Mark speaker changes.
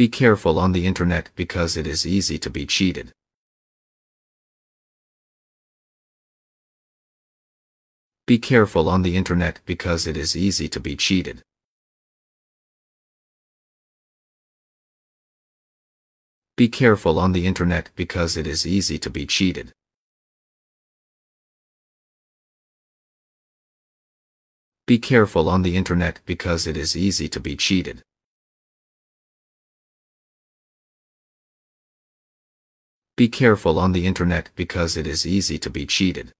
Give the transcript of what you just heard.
Speaker 1: Be careful on the internet because it is easy to be cheated. Be careful on the internet because it is easy to be cheated. Be careful on the internet because it is easy to be cheated. Be careful on the internet because it is easy to be cheated. Be careful on the internet because it is easy to be cheated.